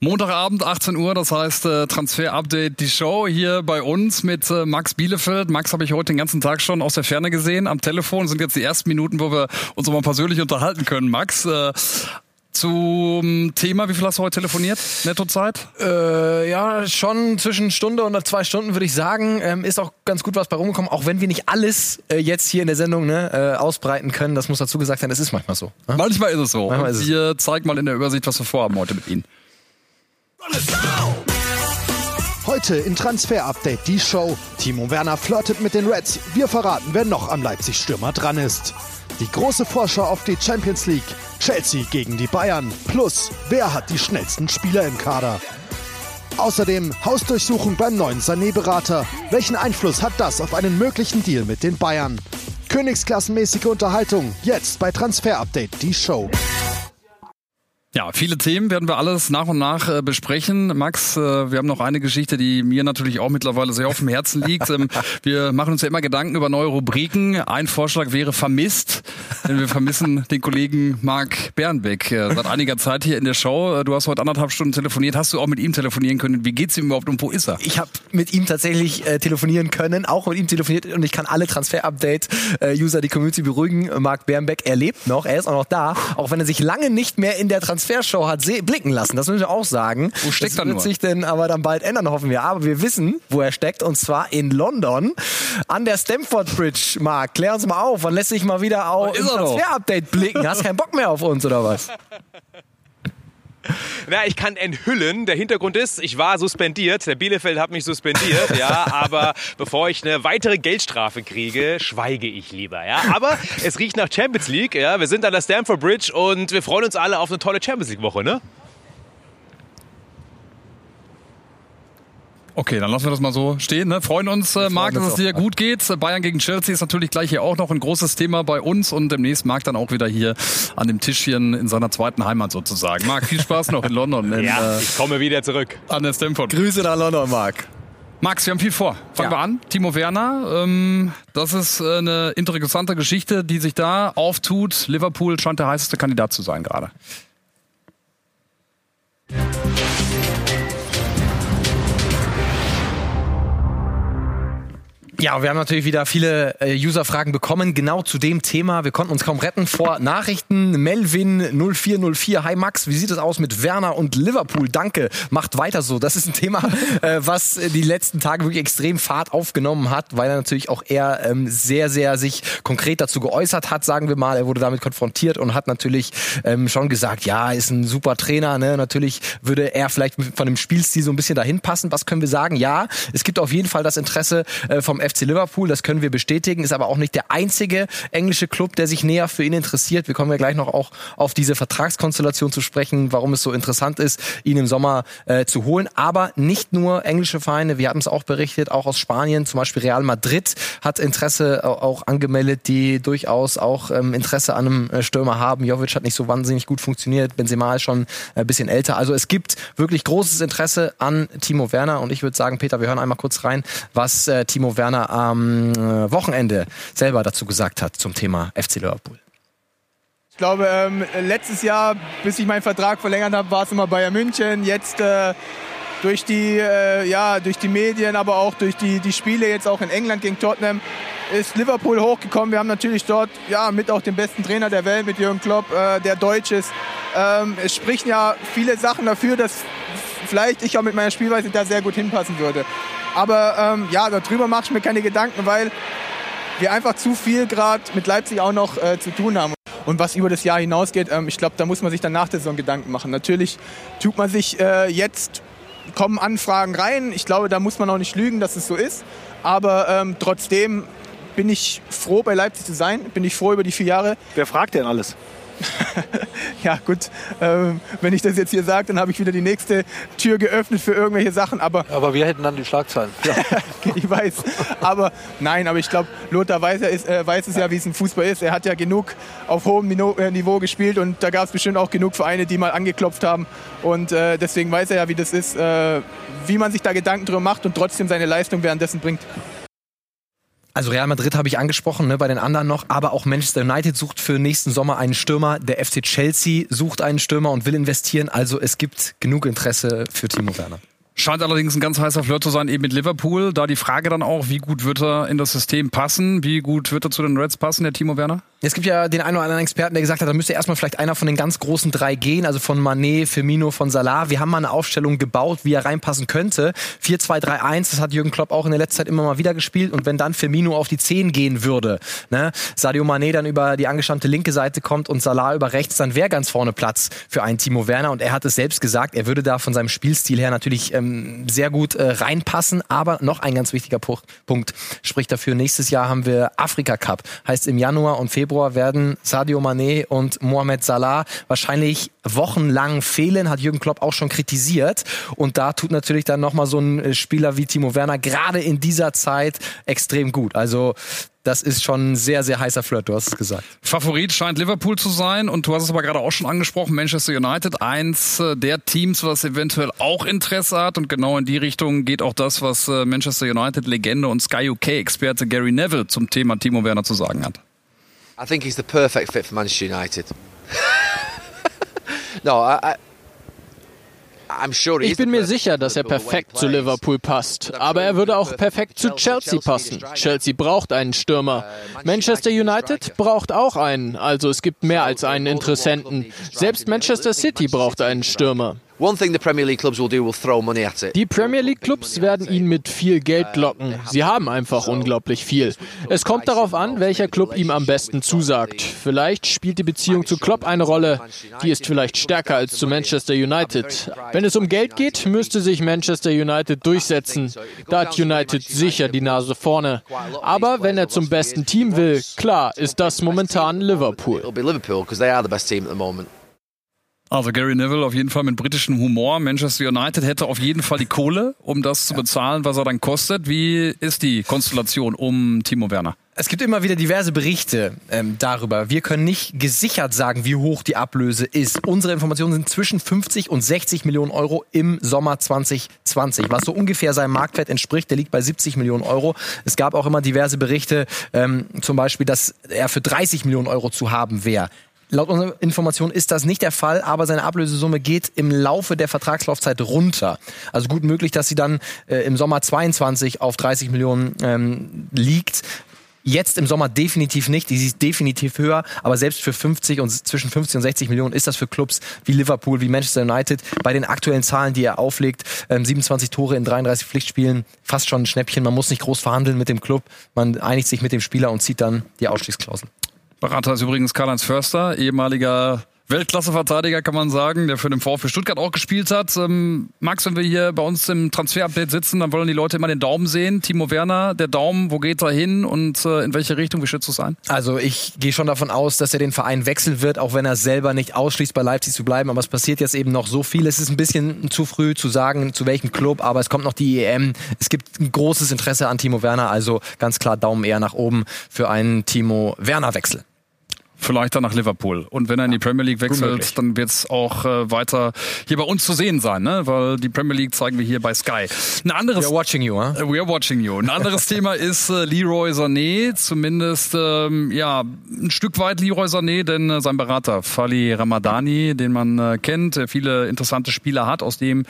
Montagabend, 18 Uhr, das heißt äh, Transfer Update, die Show hier bei uns mit äh, Max Bielefeld. Max habe ich heute den ganzen Tag schon aus der Ferne gesehen. Am Telefon sind jetzt die ersten Minuten, wo wir uns mal persönlich unterhalten können. Max, äh, zum Thema, wie viel hast du heute telefoniert? Nettozeit? Äh, ja, schon zwischen Stunde und zwei Stunden würde ich sagen. Ähm, ist auch ganz gut was bei rumgekommen, auch wenn wir nicht alles äh, jetzt hier in der Sendung ne, äh, ausbreiten können. Das muss dazu gesagt sein, es ist manchmal so. Ne? Manchmal ist es so. Manchmal ist es. Wir zeigen mal in der Übersicht, was wir vorhaben heute mit Ihnen. Heute in Transfer Update die Show. Timo Werner flirtet mit den Reds. Wir verraten, wer noch am Leipzig-Stürmer dran ist. Die große Vorschau auf die Champions League. Chelsea gegen die Bayern. Plus, wer hat die schnellsten Spieler im Kader? Außerdem Hausdurchsuchung beim neuen Sané-Berater. Welchen Einfluss hat das auf einen möglichen Deal mit den Bayern? Königsklassenmäßige Unterhaltung. Jetzt bei Transfer Update, die Show. Ja, viele Themen werden wir alles nach und nach äh, besprechen. Max, äh, wir haben noch eine Geschichte, die mir natürlich auch mittlerweile sehr auf dem Herzen liegt. Ähm, wir machen uns ja immer Gedanken über neue Rubriken. Ein Vorschlag wäre vermisst, denn wir vermissen den Kollegen Marc Bernbeck äh, seit einiger Zeit hier in der Show. Äh, du hast heute anderthalb Stunden telefoniert. Hast du auch mit ihm telefonieren können? Wie geht's ihm überhaupt und wo ist er? Ich habe mit ihm tatsächlich äh, telefonieren können, auch mit ihm telefoniert und ich kann alle Transfer-Update-User, die Community beruhigen. Marc Bernbeck, er lebt noch, er ist auch noch da, auch wenn er sich lange nicht mehr in der Transfer Transfershow hat blicken lassen. Das müssen wir auch sagen. Wo steckt das er wird nur? sich denn aber dann bald ändern, hoffen wir. Aber wir wissen, wo er steckt und zwar in London an der Stamford Bridge. Marc, klär uns mal auf. Wann lässt sich mal wieder auf Transfer-Update blicken? Hast keinen Bock mehr auf uns oder was? Na, ich kann enthüllen. Der Hintergrund ist, ich war suspendiert. Der Bielefeld hat mich suspendiert, ja. Aber bevor ich eine weitere Geldstrafe kriege, schweige ich lieber, ja. Aber es riecht nach Champions League, ja. Wir sind an der Stamford Bridge und wir freuen uns alle auf eine tolle Champions League Woche, ne? Okay, dann lassen wir das mal so stehen. Ne? Freuen uns, äh, Marc, dass es dir gut geht. Bayern gegen Chelsea ist natürlich gleich hier auch noch ein großes Thema bei uns und demnächst Marc dann auch wieder hier an dem Tischchen in seiner zweiten Heimat sozusagen. Marc, viel Spaß noch in London. In, ja, äh, ich komme wieder zurück. An der Stamford. Grüße nach London, Marc. Max, wir haben viel vor. Fangen ja. wir an. Timo Werner, ähm, das ist äh, eine interessante Geschichte, die sich da auftut. Liverpool scheint der heißeste Kandidat zu sein gerade. Ja, wir haben natürlich wieder viele äh, User-Fragen bekommen, genau zu dem Thema. Wir konnten uns kaum retten vor Nachrichten. Melvin 0404, hi Max, wie sieht es aus mit Werner und Liverpool? Danke, macht weiter so. Das ist ein Thema, äh, was die letzten Tage wirklich extrem Fahrt aufgenommen hat, weil er natürlich auch eher ähm, sehr, sehr sich konkret dazu geäußert hat, sagen wir mal. Er wurde damit konfrontiert und hat natürlich ähm, schon gesagt, ja, ist ein super Trainer. Ne? Natürlich würde er vielleicht von dem Spielstil so ein bisschen dahin passen. Was können wir sagen? Ja, es gibt auf jeden Fall das Interesse äh, vom FC Liverpool, das können wir bestätigen, ist aber auch nicht der einzige englische Club, der sich näher für ihn interessiert. Wir kommen ja gleich noch auch auf diese Vertragskonstellation zu sprechen, warum es so interessant ist, ihn im Sommer äh, zu holen. Aber nicht nur englische Vereine, wir hatten es auch berichtet, auch aus Spanien, zum Beispiel Real Madrid hat Interesse auch angemeldet, die durchaus auch ähm, Interesse an einem äh, Stürmer haben. Jovic hat nicht so wahnsinnig gut funktioniert, Benzema ist schon ein bisschen älter. Also es gibt wirklich großes Interesse an Timo Werner und ich würde sagen, Peter, wir hören einmal kurz rein, was äh, Timo Werner am äh, Wochenende selber dazu gesagt hat zum Thema FC Liverpool. Ich glaube, ähm, letztes Jahr, bis ich meinen Vertrag verlängert habe, war es immer Bayern München. Jetzt äh, durch, die, äh, ja, durch die Medien, aber auch durch die, die Spiele jetzt auch in England gegen Tottenham ist Liverpool hochgekommen. Wir haben natürlich dort ja, mit auch den besten Trainer der Welt, mit Jürgen Klopp, äh, der Deutsch ist. Ähm, es sprechen ja viele Sachen dafür, dass vielleicht ich auch mit meiner Spielweise da sehr gut hinpassen würde. Aber ähm, ja, darüber mache ich mir keine Gedanken, weil wir einfach zu viel gerade mit Leipzig auch noch äh, zu tun haben. Und was über das Jahr hinausgeht, ähm, ich glaube, da muss man sich dann nach der Saison Gedanken machen. Natürlich tut man sich äh, jetzt, kommen Anfragen rein. Ich glaube, da muss man auch nicht lügen, dass es so ist. Aber ähm, trotzdem bin ich froh, bei Leipzig zu sein. Bin ich froh über die vier Jahre. Wer fragt denn alles? ja gut, ähm, wenn ich das jetzt hier sage, dann habe ich wieder die nächste Tür geöffnet für irgendwelche Sachen. Aber, aber wir hätten dann die Schlagzeilen. Ja. ich weiß. Aber nein, aber ich glaube, Lothar weiß, ist, äh, weiß es ja, wie es im Fußball ist. Er hat ja genug auf hohem Niveau, äh, Niveau gespielt und da gab es bestimmt auch genug Vereine, die mal angeklopft haben. Und äh, deswegen weiß er ja, wie das ist, äh, wie man sich da Gedanken drüber macht und trotzdem seine Leistung währenddessen bringt. Also Real Madrid habe ich angesprochen, ne, bei den anderen noch, aber auch Manchester United sucht für nächsten Sommer einen Stürmer, der FC Chelsea sucht einen Stürmer und will investieren, also es gibt genug Interesse für Timo Werner. Scheint allerdings ein ganz heißer Flirt zu sein, eben mit Liverpool. Da die Frage dann auch, wie gut wird er in das System passen? Wie gut wird er zu den Reds passen, der Timo Werner? Es gibt ja den einen oder anderen Experten, der gesagt hat, da müsste erstmal vielleicht einer von den ganz großen drei gehen, also von Manet, Firmino, von Salah. Wir haben mal eine Aufstellung gebaut, wie er reinpassen könnte. 4-2-3-1, das hat Jürgen Klopp auch in der letzten Zeit immer mal wieder gespielt. Und wenn dann Firmino auf die 10 gehen würde, ne, Sadio Manet dann über die angestammte linke Seite kommt und Salah über rechts, dann wäre ganz vorne Platz für einen Timo Werner. Und er hat es selbst gesagt, er würde da von seinem Spielstil her natürlich ähm, sehr gut äh, reinpassen. Aber noch ein ganz wichtiger Punkt spricht dafür. Nächstes Jahr haben wir Afrika Cup. Heißt im Januar und Februar werden Sadio Mané und Mohamed Salah wahrscheinlich wochenlang fehlen, hat Jürgen Klopp auch schon kritisiert. Und da tut natürlich dann nochmal so ein Spieler wie Timo Werner gerade in dieser Zeit extrem gut. Also das ist schon ein sehr, sehr heißer Flirt, du hast es gesagt. Favorit scheint Liverpool zu sein und du hast es aber gerade auch schon angesprochen, Manchester United, eins äh, der Teams, was eventuell auch Interesse hat und genau in die Richtung geht auch das, was äh, Manchester United-Legende und Sky UK-Experte Gary Neville zum Thema Timo Werner zu sagen hat. I think he's the perfect fit for Manchester United. no, I, I ich bin mir sicher, dass er perfekt zu Liverpool passt. Aber er würde auch perfekt zu Chelsea passen. Chelsea braucht einen Stürmer. Manchester United braucht auch einen. Also es gibt mehr als einen Interessenten. Selbst Manchester City braucht einen Stürmer. Die Premier League Clubs werden ihn mit viel Geld locken. Sie haben einfach unglaublich viel. Es kommt darauf an, welcher Club ihm am besten zusagt. Vielleicht spielt die Beziehung zu Klopp eine Rolle. Die ist vielleicht stärker als zu Manchester United. Wenn es um Geld geht, müsste sich Manchester United durchsetzen. Da hat United sicher die Nase vorne. Aber wenn er zum besten Team will, klar, ist das momentan Liverpool. Also Gary Neville auf jeden Fall mit britischem Humor. Manchester United hätte auf jeden Fall die Kohle, um das zu bezahlen, was er dann kostet. Wie ist die Konstellation um Timo Werner? Es gibt immer wieder diverse Berichte ähm, darüber. Wir können nicht gesichert sagen, wie hoch die Ablöse ist. Unsere Informationen sind zwischen 50 und 60 Millionen Euro im Sommer 2020, was so ungefähr seinem Marktwert entspricht. Der liegt bei 70 Millionen Euro. Es gab auch immer diverse Berichte, ähm, zum Beispiel, dass er für 30 Millionen Euro zu haben wäre. Laut unserer Information ist das nicht der Fall, aber seine Ablösesumme geht im Laufe der Vertragslaufzeit runter. Also gut möglich, dass sie dann äh, im Sommer 22 auf 30 Millionen ähm, liegt. Jetzt im Sommer definitiv nicht, die ist definitiv höher, aber selbst für 50 und zwischen 50 und 60 Millionen ist das für Clubs wie Liverpool, wie Manchester United bei den aktuellen Zahlen, die er auflegt, ähm, 27 Tore in 33 Pflichtspielen, fast schon ein Schnäppchen. Man muss nicht groß verhandeln mit dem Club, man einigt sich mit dem Spieler und zieht dann die Ausstiegsklausel. Berater ist übrigens Karl-Heinz Förster, ehemaliger Weltklasse-Verteidiger, kann man sagen, der für den VfB Stuttgart auch gespielt hat. Ähm, Max, wenn wir hier bei uns im Transfer-Update sitzen, dann wollen die Leute immer den Daumen sehen. Timo Werner, der Daumen, wo geht er hin und äh, in welche Richtung? Wie schätzt du es ein? Also ich gehe schon davon aus, dass er den Verein wechseln wird, auch wenn er selber nicht ausschließt, bei Leipzig zu bleiben. Aber es passiert jetzt eben noch so viel. Es ist ein bisschen zu früh zu sagen, zu welchem Club, aber es kommt noch die EM. Es gibt ein großes Interesse an Timo Werner, also ganz klar Daumen eher nach oben für einen Timo Werner-Wechsel. Vielleicht dann nach Liverpool. Und wenn er in die Premier League wechselt, dann wird es auch äh, weiter hier bei uns zu sehen sein, ne? Weil die Premier League zeigen wir hier bei Sky. Ein anderes. We are watching you, huh? We are watching you. Ein anderes Thema ist äh, Leroy Sané, zumindest ähm, ja ein Stück weit Leroy Sané, denn äh, sein Berater Fali Ramadani, den man äh, kennt, der viele interessante Spieler hat, aus dem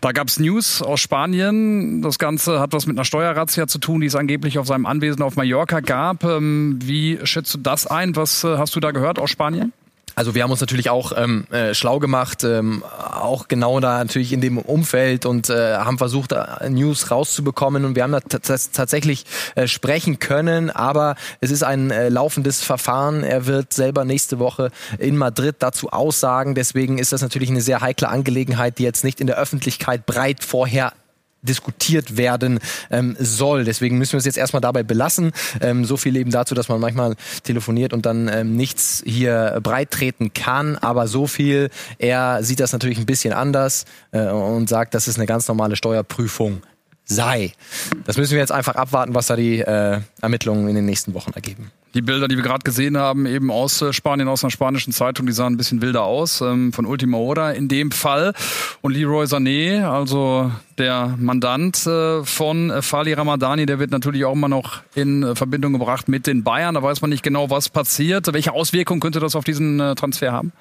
da gab's News aus Spanien. Das Ganze hat was mit einer Steuerrazzia zu tun, die es angeblich auf seinem Anwesen auf Mallorca gab. Ähm, wie schätzt du das ein? Was äh, hast du da gehört aus Spanien? Also wir haben uns natürlich auch ähm, äh, schlau gemacht, ähm, auch genau da natürlich in dem Umfeld und äh, haben versucht, äh, News rauszubekommen und wir haben da tatsächlich äh, sprechen können, aber es ist ein äh, laufendes Verfahren. Er wird selber nächste Woche in Madrid dazu aussagen. Deswegen ist das natürlich eine sehr heikle Angelegenheit, die jetzt nicht in der Öffentlichkeit breit vorher diskutiert werden ähm, soll. Deswegen müssen wir es jetzt erstmal dabei belassen. Ähm, so viel eben dazu, dass man manchmal telefoniert und dann ähm, nichts hier breit treten kann. Aber so viel, er sieht das natürlich ein bisschen anders äh, und sagt, dass es eine ganz normale Steuerprüfung sei. Das müssen wir jetzt einfach abwarten, was da die äh, Ermittlungen in den nächsten Wochen ergeben. Die Bilder, die wir gerade gesehen haben, eben aus äh, Spanien, aus einer spanischen Zeitung, die sahen ein bisschen wilder aus, ähm, von Ultima Hora in dem Fall. Und Leroy Sané, also der Mandant äh, von äh, Fali Ramadani, der wird natürlich auch immer noch in äh, Verbindung gebracht mit den Bayern. Da weiß man nicht genau, was passiert. Welche Auswirkungen könnte das auf diesen Transfer haben?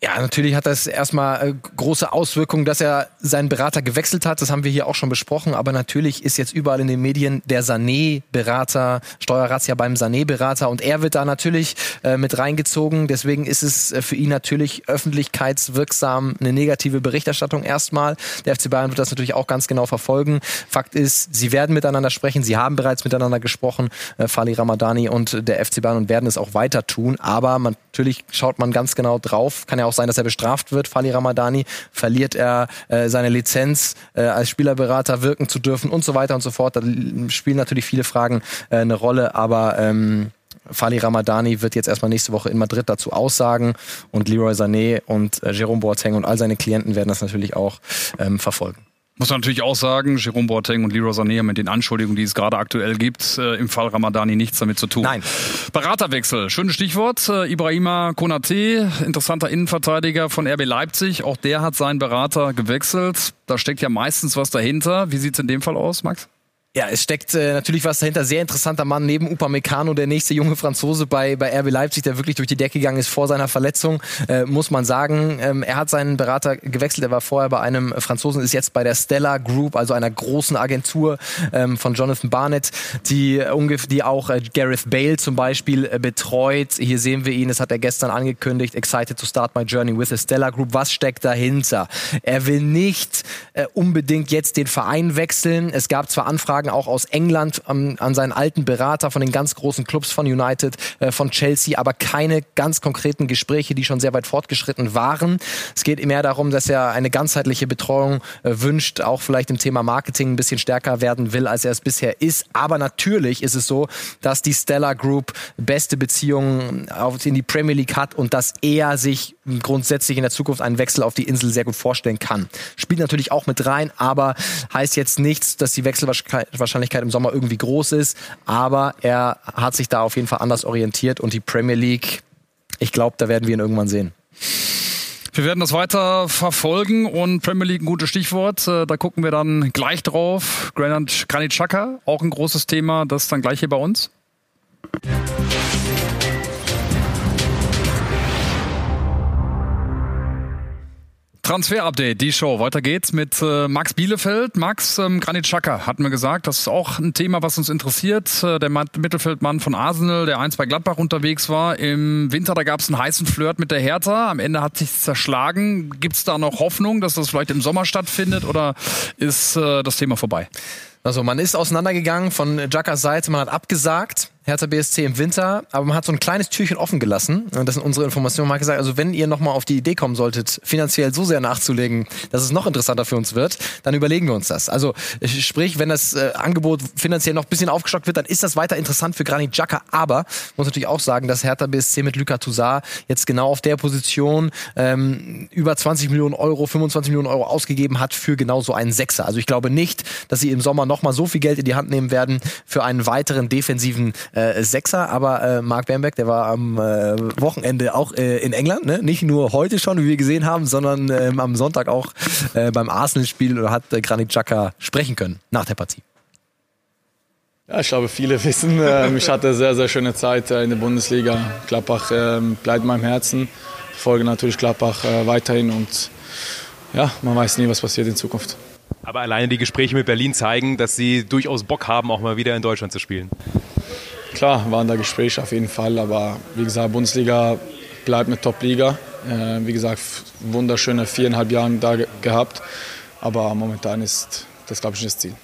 Ja, natürlich hat das erstmal äh, große Auswirkungen, dass er seinen Berater gewechselt hat. Das haben wir hier auch schon besprochen. Aber natürlich ist jetzt überall in den Medien der Sané-Berater, Steuerrazzia beim Sané-Berater. Und er wird da natürlich äh, mit reingezogen. Deswegen ist es äh, für ihn natürlich öffentlichkeitswirksam eine negative Berichterstattung erstmal. Der FC Bayern wird das natürlich auch ganz genau verfolgen. Fakt ist, sie werden miteinander sprechen. Sie haben bereits miteinander gesprochen, äh, Fali Ramadani und der FC Bayern und werden es auch weiter tun. Aber man, natürlich schaut man ganz genau drauf. Kann ja auch sein, dass er bestraft wird. Fali Ramadani verliert er äh, seine Lizenz, äh, als Spielerberater wirken zu dürfen und so weiter und so fort. Da spielen natürlich viele Fragen äh, eine Rolle, aber ähm, Fali Ramadani wird jetzt erstmal nächste Woche in Madrid dazu aussagen und Leroy Sané und äh, Jerome Boateng und all seine Klienten werden das natürlich auch ähm, verfolgen. Muss man natürlich auch sagen, Jerome Boateng und Leroy Sané haben mit den Anschuldigungen, die es gerade aktuell gibt, äh, im Fall Ramadani nichts damit zu tun. Nein. Beraterwechsel, schönes Stichwort. Äh, Ibrahima Konate, interessanter Innenverteidiger von RB Leipzig. Auch der hat seinen Berater gewechselt. Da steckt ja meistens was dahinter. Wie sieht's in dem Fall aus, Max? Ja, es steckt äh, natürlich was dahinter. Sehr interessanter Mann neben Upamecano, der nächste junge Franzose bei, bei RB Leipzig, der wirklich durch die Decke gegangen ist vor seiner Verletzung, äh, muss man sagen. Ähm, er hat seinen Berater gewechselt. Er war vorher bei einem Franzosen, ist jetzt bei der Stella Group, also einer großen Agentur ähm, von Jonathan Barnett, die, ungefähr, die auch äh, Gareth Bale zum Beispiel äh, betreut. Hier sehen wir ihn, das hat er gestern angekündigt, excited to start my journey with the Stella Group. Was steckt dahinter? Er will nicht äh, unbedingt jetzt den Verein wechseln. Es gab zwar Anfragen auch aus England ähm, an seinen alten Berater von den ganz großen Clubs von United, äh, von Chelsea, aber keine ganz konkreten Gespräche, die schon sehr weit fortgeschritten waren. Es geht mehr darum, dass er eine ganzheitliche Betreuung äh, wünscht, auch vielleicht im Thema Marketing ein bisschen stärker werden will, als er es bisher ist. Aber natürlich ist es so, dass die Stella Group beste Beziehungen in die Premier League hat und dass er sich grundsätzlich in der Zukunft einen Wechsel auf die Insel sehr gut vorstellen kann. Spielt natürlich auch mit rein, aber heißt jetzt nichts, dass die Wechselwahrscheinlichkeit im Sommer irgendwie groß ist. Aber er hat sich da auf jeden Fall anders orientiert und die Premier League, ich glaube, da werden wir ihn irgendwann sehen. Wir werden das weiter verfolgen und Premier League ein gutes Stichwort. Äh, da gucken wir dann gleich drauf. Granit Xhaka, auch ein großes Thema, das dann gleich hier bei uns. Transfer-Update, die Show. Weiter geht's mit äh, Max Bielefeld. Max ähm, Granit Xhaka hatten wir gesagt, das ist auch ein Thema, was uns interessiert. Äh, der Mittelfeldmann von Arsenal, der einst bei Gladbach unterwegs war. Im Winter, da gab's einen heißen Flirt mit der Hertha. Am Ende hat sich zerschlagen. Gibt's da noch Hoffnung, dass das vielleicht im Sommer stattfindet oder ist äh, das Thema vorbei? Also man ist auseinandergegangen von Xhakas Seite, man hat abgesagt. Hertha BSC im Winter, aber man hat so ein kleines Türchen offen gelassen. Das sind unsere Informationen. Man hat gesagt, also wenn ihr nochmal auf die Idee kommen solltet, finanziell so sehr nachzulegen, dass es noch interessanter für uns wird, dann überlegen wir uns das. Also sprich, wenn das äh, Angebot finanziell noch ein bisschen aufgestockt wird, dann ist das weiter interessant für Granit Xhaka. Aber muss natürlich auch sagen, dass Hertha BSC mit Luka Toussaint jetzt genau auf der Position ähm, über 20 Millionen Euro, 25 Millionen Euro ausgegeben hat für genau so einen Sechser. Also ich glaube nicht, dass sie im Sommer nochmal so viel Geld in die Hand nehmen werden für einen weiteren defensiven äh, Sechser, aber äh, Mark Bamberg, der war am äh, Wochenende auch äh, in England, ne? nicht nur heute schon, wie wir gesehen haben, sondern äh, am Sonntag auch äh, beim Arsenal-Spiel oder hat äh, Granit Xhaka sprechen können nach der Partie. Ja, ich glaube, viele wissen, äh, ich hatte eine sehr, sehr schöne Zeit äh, in der Bundesliga. Gladbach äh, bleibt in meinem Herzen. Ich folge natürlich Gladbach äh, weiterhin und ja, man weiß nie, was passiert in Zukunft. Aber alleine die Gespräche mit Berlin zeigen, dass sie durchaus Bock haben, auch mal wieder in Deutschland zu spielen. Klar, waren da Gespräche auf jeden Fall, aber wie gesagt, Bundesliga bleibt eine Top-Liga. Äh, wie gesagt, wunderschöne viereinhalb Jahre da ge gehabt, aber momentan ist das, glaube ich, nicht das Ziel.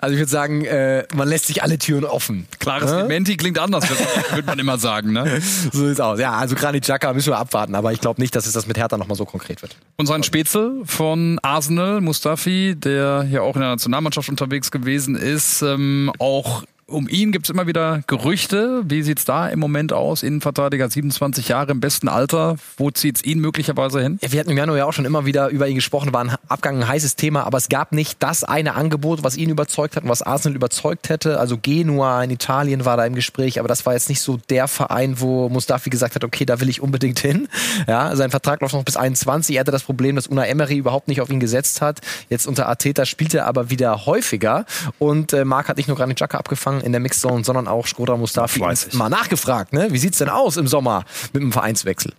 Also ich würde sagen, äh, man lässt sich alle Türen offen. Klares ja? Dementi klingt anders, würde man immer sagen. Ne? So sieht's aus. Ja, also Granit Xhaka müssen wir abwarten, aber ich glaube nicht, dass es das mit Hertha nochmal so konkret wird. Und sein Spätzle von Arsenal, Mustafi, der hier auch in der Nationalmannschaft unterwegs gewesen ist, ähm, auch um ihn gibt es immer wieder Gerüchte. Wie sieht's da im Moment aus? Innenverteidiger, 27 Jahre im besten Alter. Wo zieht's ihn möglicherweise hin? Wir hatten im Januar ja auch schon immer wieder über ihn gesprochen, war ein Abgang ein heißes Thema, aber es gab nicht das eine Angebot, was ihn überzeugt hat und was Arsenal überzeugt hätte. Also Genua in Italien war da im Gespräch, aber das war jetzt nicht so der Verein, wo Mustafi gesagt hat, okay, da will ich unbedingt hin. Ja, sein Vertrag läuft noch bis 21. Er hatte das Problem, dass Una Emery überhaupt nicht auf ihn gesetzt hat. Jetzt unter Arteta spielt er aber wieder häufiger und äh, Marc hat nicht nur Granit Xhaka abgefangen in der Mixzone, sondern auch Skoda Mustafi mal nachgefragt, ne? Wie sieht's denn aus im Sommer mit dem Vereinswechsel?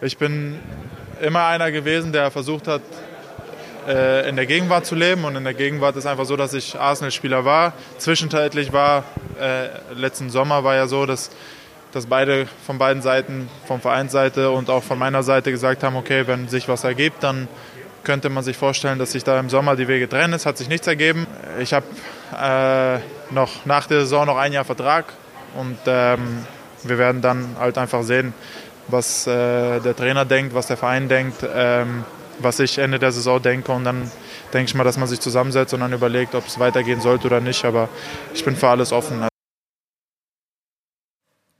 Ich bin immer einer gewesen, der versucht hat, äh, in der Gegenwart zu leben. Und in der Gegenwart ist einfach so, dass ich Arsenal-Spieler war. Zwischenzeitlich war, äh, letzten Sommer war ja so, dass, dass beide von beiden Seiten, von Vereinsseite und auch von meiner Seite gesagt haben, okay, wenn sich was ergibt, dann könnte man sich vorstellen, dass sich da im Sommer die Wege trennen. Es hat sich nichts ergeben. Ich habe äh, noch nach der Saison noch ein Jahr Vertrag und ähm, wir werden dann halt einfach sehen, was äh, der Trainer denkt, was der Verein denkt, ähm, was ich Ende der Saison denke und dann denke ich mal, dass man sich zusammensetzt und dann überlegt, ob es weitergehen sollte oder nicht. Aber ich bin für alles offen.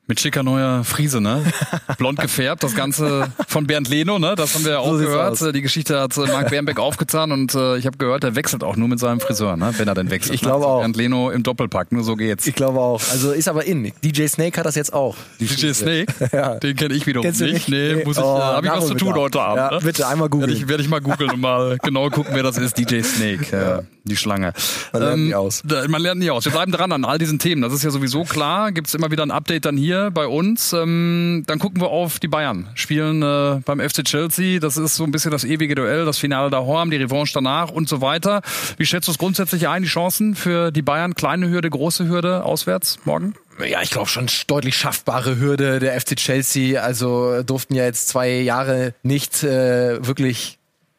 Mit schicker neuer Friese, ne? Blond gefärbt, das Ganze von Bernd Leno, ne? Das haben wir ja auch So gehört. aus. Die Geschichte hat äh, Marc Bernbeck aufgetan und äh, ich habe gehört, er wechselt auch nur mit seinem Friseur, ne? Wenn er denn wechselt. Ich glaube ne? Also auch. Bernd Leno im Doppelpack, nur so geht's. Ich glaube auch. Also ist aber in. DJ Snake hat das jetzt auch. DJ Snake? Ja. Den kenne ich wiederum Kennst nicht. nicht? Nee, Nee. muss ich, Oh, äh, hab ich was zu tun heute Abend. Ja, ne? bitte einmal googeln. Werde ich, werd ich mal googeln und mal genau gucken, wer das ist. DJ Snake, äh, die Schlange. Man lernt nie aus. da- Man lernt nie aus. Wir bleiben dran an all diesen Themen. Das ist ja sowieso klar. Gibt es immer wieder ein Update dann hier bei uns. Ähm, dann gucken wir auf die Bayern. Spielen äh, beim FC Chelsea. Das ist so ein bisschen das ewige Duell, das Finale da Horm, die Revanche danach und so weiter. Wie schätzt du es grundsätzlich ein, die Chancen für die Bayern? Kleine Hürde, große Hürde auswärts morgen? Ja, ich glaube schon deutlich schaffbare Hürde der FC Chelsea. Also durften ja jetzt zwei Jahre nicht äh, wirklich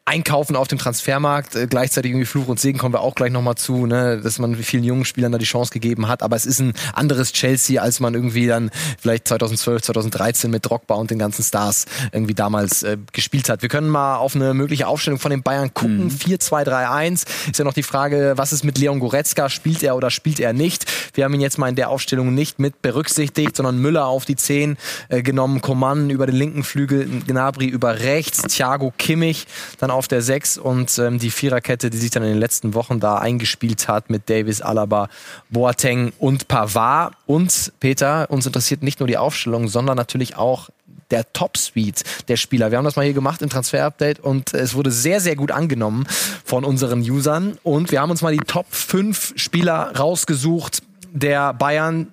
einkaufen auf dem Transfermarkt. Äh, gleichzeitig irgendwie Fluch und Segen kommen wir auch gleich nochmal zu, ne? dass man vielen jungen Spielern da die Chance gegeben hat. Aber es ist ein anderes Chelsea, als man irgendwie dann vielleicht 2012, 2013 mit Drogba und den ganzen Stars irgendwie damals äh, gespielt hat. Wir können mal auf eine mögliche Aufstellung von den Bayern gucken. 4-2-3-1. Ist ja noch die Frage, was ist mit Leon Goretzka? Spielt er oder spielt er nicht? Wir haben ihn jetzt mal in der Aufstellung nicht mit berücksichtigt, sondern Müller auf die 10 äh, genommen, Coman über den linken Flügel, Gnabry über rechts, Thiago Kimmich dann auf der 6 und ähm, die Viererkette, die sich dann in den letzten Wochen da eingespielt hat mit Davis, Alaba, Boateng und Pavard. Und Peter, uns interessiert nicht nur die Aufstellung, sondern natürlich auch der Top-Suite der Spieler. Wir haben das mal hier gemacht im Transfer-Update und es wurde sehr, sehr gut angenommen von unseren Usern. Und wir haben uns mal die Top 5 Spieler rausgesucht der Bayern,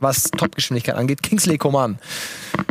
was Topgeschwindigkeit angeht. Kingsley Coman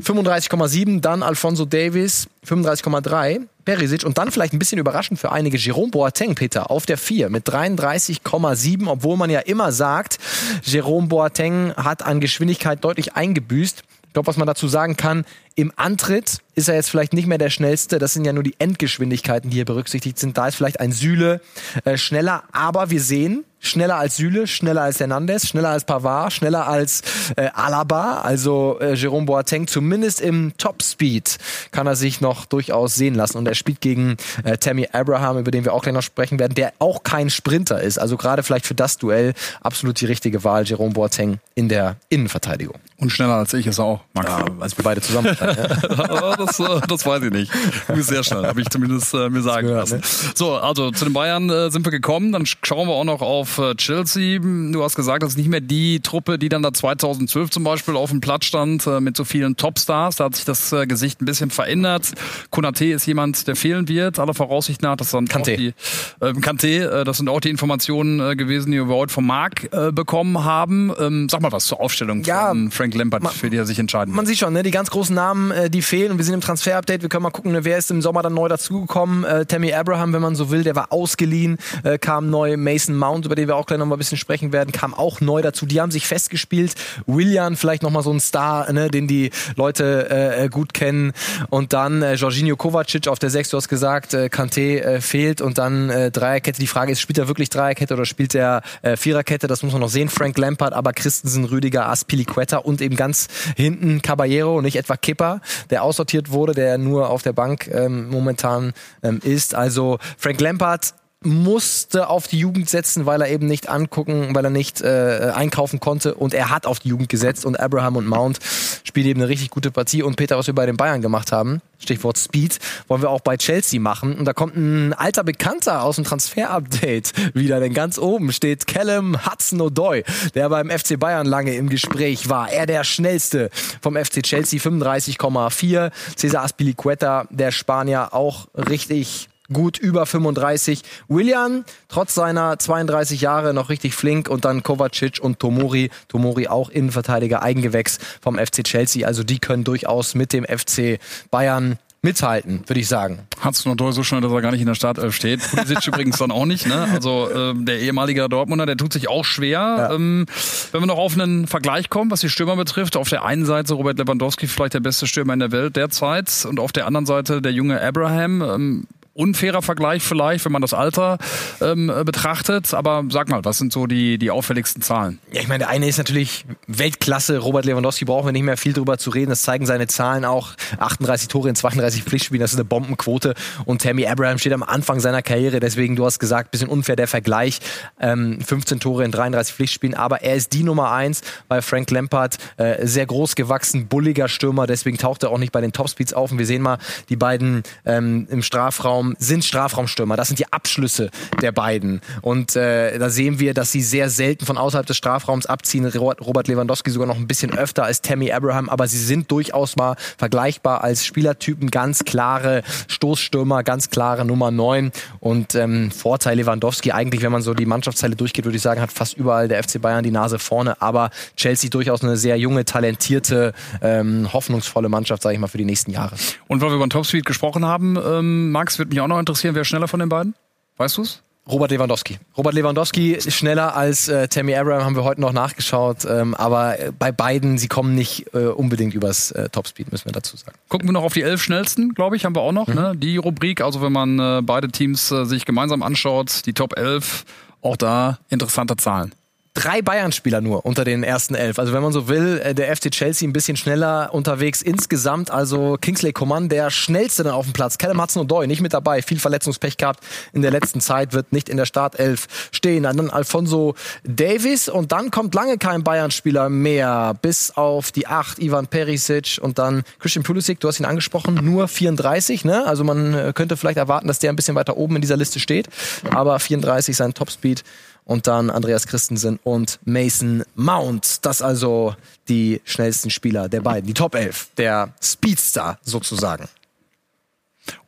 35,7, dann Alfonso Davis 35,3, Perisic und dann vielleicht ein bisschen überraschend für einige Jerome Boateng, Peter, auf der 4 mit 33,7, obwohl man ja immer sagt, Jerome Boateng hat an Geschwindigkeit deutlich eingebüßt. Ich glaube, was man dazu sagen kann, im Antritt ist er jetzt vielleicht nicht mehr der schnellste. Das sind ja nur die Endgeschwindigkeiten, die hier berücksichtigt sind. Da ist vielleicht ein Süle äh, schneller, aber wir sehen, schneller als Süle, schneller als Hernandez, schneller als Pavard, schneller als äh, Alaba. Also äh, Jerome Boateng, zumindest im Topspeed kann er sich noch durchaus sehen lassen. Und er spielt gegen äh, Tammy Abraham, über den wir auch gleich noch sprechen werden, der auch kein Sprinter ist. Also gerade vielleicht für das Duell absolut die richtige Wahl, Jerome Boateng in der Innenverteidigung. Und schneller als ich ist er auch, Max. Ja, als wir beide zusammen. das, äh, das weiß ich nicht. Du bist sehr schnell, habe ich zumindest äh, mir sagen gehört, lassen. So, also zu den Bayern äh, sind wir gekommen. Dann sch- schauen wir auch noch auf äh, Chelsea. Du hast gesagt, das ist nicht mehr die Truppe, die dann da 2012 zum Beispiel auf dem Platz stand äh, mit so vielen Topstars. Da hat sich das äh, Gesicht ein bisschen verändert. Konate ist jemand, der fehlen wird. Aller Voraussicht nach, das sind auch die äh, Kanté, äh, das sind auch die Informationen gewesen, die wir heute vom Marc bekommen haben. Ähm, sag mal was zur Aufstellung Ja, von Frank Lampard, für die er sich entscheiden Man wird. sieht schon, ne, die ganz großen Namen, äh, die fehlen und wir sind im Transfer-Update. Wir können mal gucken, ne, wer ist im Sommer dann neu dazugekommen. Äh, Tammy Abraham, wenn man so will, der war ausgeliehen, äh, kam neu. Mason Mount, über den wir auch gleich noch mal ein bisschen sprechen werden, kam auch neu dazu. Die haben sich festgespielt. William, vielleicht noch mal so ein Star, ne, den die Leute äh, äh, gut kennen. Und dann äh, Jorginho Kovacic auf der 6, du hast gesagt, äh, Kanté äh, fehlt und dann äh, Dreierkette. Die Frage ist, spielt er wirklich Dreierkette oder spielt er äh, Viererkette? Das muss man noch sehen. Frank Lampard, aber Christensen, Rüdiger, Aspilicueta und eben ganz hinten Caballero, nicht etwa Kipper, der aussortiert wurde, der nur auf der Bank ähm, momentan ähm, ist. Also Frank Lampard musste auf die Jugend setzen, weil er eben nicht angucken, weil er nicht äh, einkaufen konnte. Und er hat auf die Jugend gesetzt. Und Abraham und Mount spielen eben eine richtig gute Partie. Und Peter, was wir bei den Bayern gemacht haben, Stichwort Speed, wollen wir auch bei Chelsea machen. Und da kommt ein alter Bekannter aus dem Transfer-Update wieder, denn ganz oben steht Callum Hudson-Odoi, der beim FC Bayern lange im Gespräch war, er der schnellste vom FC Chelsea, 35,4, Cesar Aspilicueta, der Spanier, auch richtig gut über 35. William, trotz seiner 32 Jahre, noch richtig flink. Und dann Kovacic und Tomori. Tomori auch Innenverteidiger, Eigengewächs vom FC Chelsea. Also die können durchaus mit dem FC Bayern mithalten, würde ich sagen. Hat's noch doll so schnell, dass er gar nicht in der Startelf steht. Pulisic übrigens dann auch nicht. Ne? Also ähm, der ehemalige Dortmunder, der tut sich auch schwer. Ja. Ähm, wenn wir noch auf einen Vergleich kommen, was die Stürmer betrifft, auf der einen Seite Robert Lewandowski vielleicht der beste Stürmer in der Welt derzeit und auf der anderen Seite der junge Abraham. Ähm, unfairer Vergleich vielleicht, wenn man das Alter ähm, betrachtet. Aber sag mal, was sind so die, die auffälligsten Zahlen? Ja, ich meine, der eine ist natürlich Weltklasse. Robert Lewandowski brauchen wir nicht mehr viel drüber zu reden. Das zeigen seine Zahlen auch. 38 Tore in 32 Pflichtspielen, das ist eine Bombenquote. Und Tammy Abraham steht am Anfang seiner Karriere. Deswegen, du hast gesagt, bisschen unfair der Vergleich. Ähm, 15 Tore in 33 Pflichtspielen. Aber er ist die Nummer eins bei Frank Lampard. Äh, sehr groß gewachsen, bulliger Stürmer. Deswegen taucht er auch nicht bei den Topspeeds auf. Und wir sehen mal die beiden ähm, im Strafraum sind Strafraumstürmer. Das sind die Abschlüsse der beiden. Und äh, da sehen wir, dass sie sehr selten von außerhalb des Strafraums abziehen. Robert Lewandowski sogar noch ein bisschen öfter als Tammy Abraham, aber sie sind durchaus mal vergleichbar als Spielertypen. Ganz klare Stoßstürmer, ganz klare Nummer 9. Und ähm, Vorteil Lewandowski eigentlich, wenn man so die Mannschaftsteile durchgeht, würde ich sagen, hat fast überall der FC Bayern die Nase vorne. Aber Chelsea durchaus eine sehr junge, talentierte, ähm, hoffnungsvolle Mannschaft, sage ich mal, für die nächsten Jahre. Und weil wir über Topspeed gesprochen haben, ähm, Max, wird mich auch noch interessieren, wer schneller von den beiden? Weißt du's? Robert Lewandowski. Robert Lewandowski ist schneller als äh, Tammy Abraham, haben wir heute noch nachgeschaut. Ähm, aber bei beiden, sie kommen nicht äh, unbedingt übers äh, Topspeed, müssen wir dazu sagen. Gucken wir noch auf die elf schnellsten, glaube ich, haben wir auch noch. Mhm. Ne? Die Rubrik, also wenn man äh, beide Teams äh, sich gemeinsam anschaut, die Top 11, auch da interessante Zahlen drei Bayern-Spieler nur unter den ersten elf. Also wenn man so will, äh, der FC Chelsea ein bisschen schneller unterwegs insgesamt. Also Kingsley Coman, der schnellste dann auf dem Platz. Callum Hudson-Odoi nicht mit dabei. Viel Verletzungspech gehabt in der letzten Zeit, wird nicht in der Startelf stehen. Dann Alfonso Davis und dann kommt lange kein Bayern-Spieler mehr. Bis auf die acht, Ivan Perisic und dann Christian Pulisic, du hast ihn angesprochen, nur 34. Ne? Also man äh, könnte vielleicht erwarten, dass der ein bisschen weiter oben in dieser Liste steht. Aber 34 sein Topspeed und dann Andreas Christensen und Mason Mount. Das also die schnellsten Spieler der beiden, die Top 11, der Speedster sozusagen.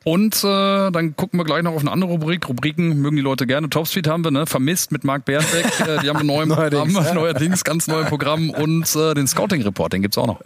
Und äh, dann gucken wir gleich noch auf eine andere Rubrik. Rubriken mögen die Leute gerne. Topspeed haben wir, ne? Vermisst mit Marc Bernbeck. äh, die haben ein neues Programm, neuerdings ganz neues Programm und äh, den Scouting Report, den gibt's auch noch.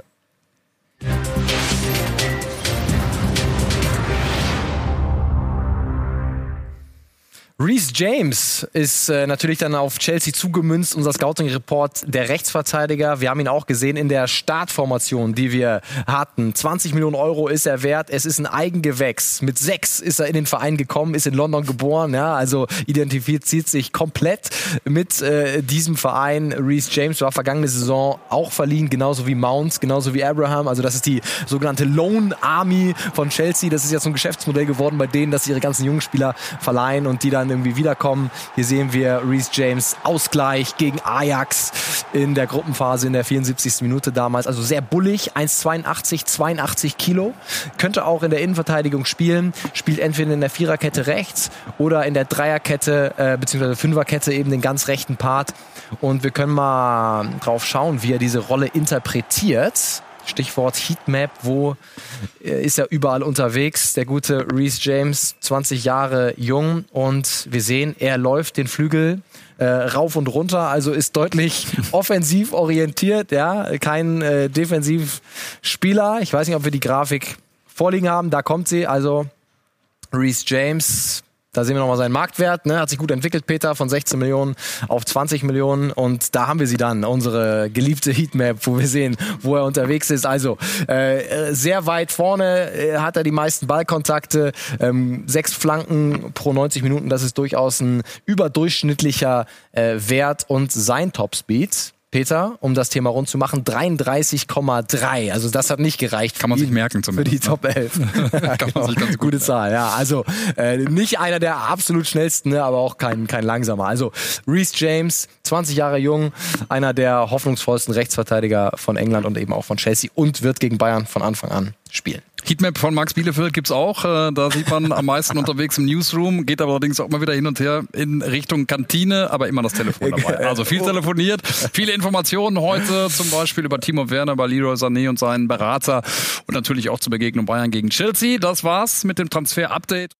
Reese James ist äh, natürlich dann auf Chelsea zugemünzt, unser Scouting-Report der Rechtsverteidiger. Wir haben ihn auch gesehen in der Startformation, die wir hatten. 20 Millionen Euro ist er wert. Es ist ein Eigengewächs. Mit sechs ist er in den Verein gekommen, ist in London geboren. Ja, also identifiziert sich komplett mit äh, diesem Verein. Reese James war vergangene Saison auch verliehen, genauso wie Mounts, genauso wie Abraham. Also das ist die sogenannte Lone Army von Chelsea. Das ist jetzt so ein Geschäftsmodell geworden bei denen, dass sie ihre ganzen jungen Spieler verleihen und die dann dann irgendwie wiederkommen. Hier sehen wir Reese James Ausgleich gegen Ajax in der Gruppenphase in der 74. Minute damals. Also sehr bullig, 1,82, 82 Kilo. Könnte auch in der Innenverteidigung spielen. Spielt entweder in der Viererkette rechts oder in der Dreierkette äh, bzw. Fünferkette eben den ganz rechten Part. Und wir können mal drauf schauen, wie er diese Rolle interpretiert. Stichwort Heatmap, wo äh, ist er überall unterwegs? Der gute Reese James, 20 Jahre jung und wir sehen, er läuft den Flügel äh, rauf und runter, also ist deutlich offensiv orientiert, ja, kein äh, Defensivspieler. Ich weiß nicht, ob wir die Grafik vorliegen haben, da kommt sie, also Reese James da sehen wir nochmal seinen Marktwert, ne? hat sich gut entwickelt, Peter, von 16 Millionen auf 20 Millionen und da haben wir sie dann, unsere geliebte Heatmap, wo wir sehen, wo er unterwegs ist. Also äh, sehr weit vorne äh, hat er die meisten Ballkontakte, ähm, sechs Flanken pro 90 Minuten, das ist durchaus ein überdurchschnittlicher äh, Wert und sein Topspeed Peter, um das Thema rund zu machen, 33,3. Also das hat nicht gereicht. Kann man sich merken Für zumindest. die Top 11. Kann man sich ganz gut Gute Zahl, ja. Also äh, nicht einer der absolut schnellsten, ne, aber auch kein, kein langsamer. Also Reece James, 20 Jahre jung, einer der hoffnungsvollsten Rechtsverteidiger von England und eben auch von Chelsea und wird gegen Bayern von Anfang an spielen. Heatmap von Max Bielefeld gibt's auch. Äh, Da sieht man am meisten unterwegs im Newsroom, geht aber allerdings auch mal wieder hin und her in Richtung Kantine, aber immer das Telefon dabei. Also viel telefoniert, viele Informationen heute, zum Beispiel über Timo Werner, über Leroy Sané und seinen Berater und natürlich auch zur Begegnung Bayern gegen Chelsea. Das war's mit dem Transfer-Update.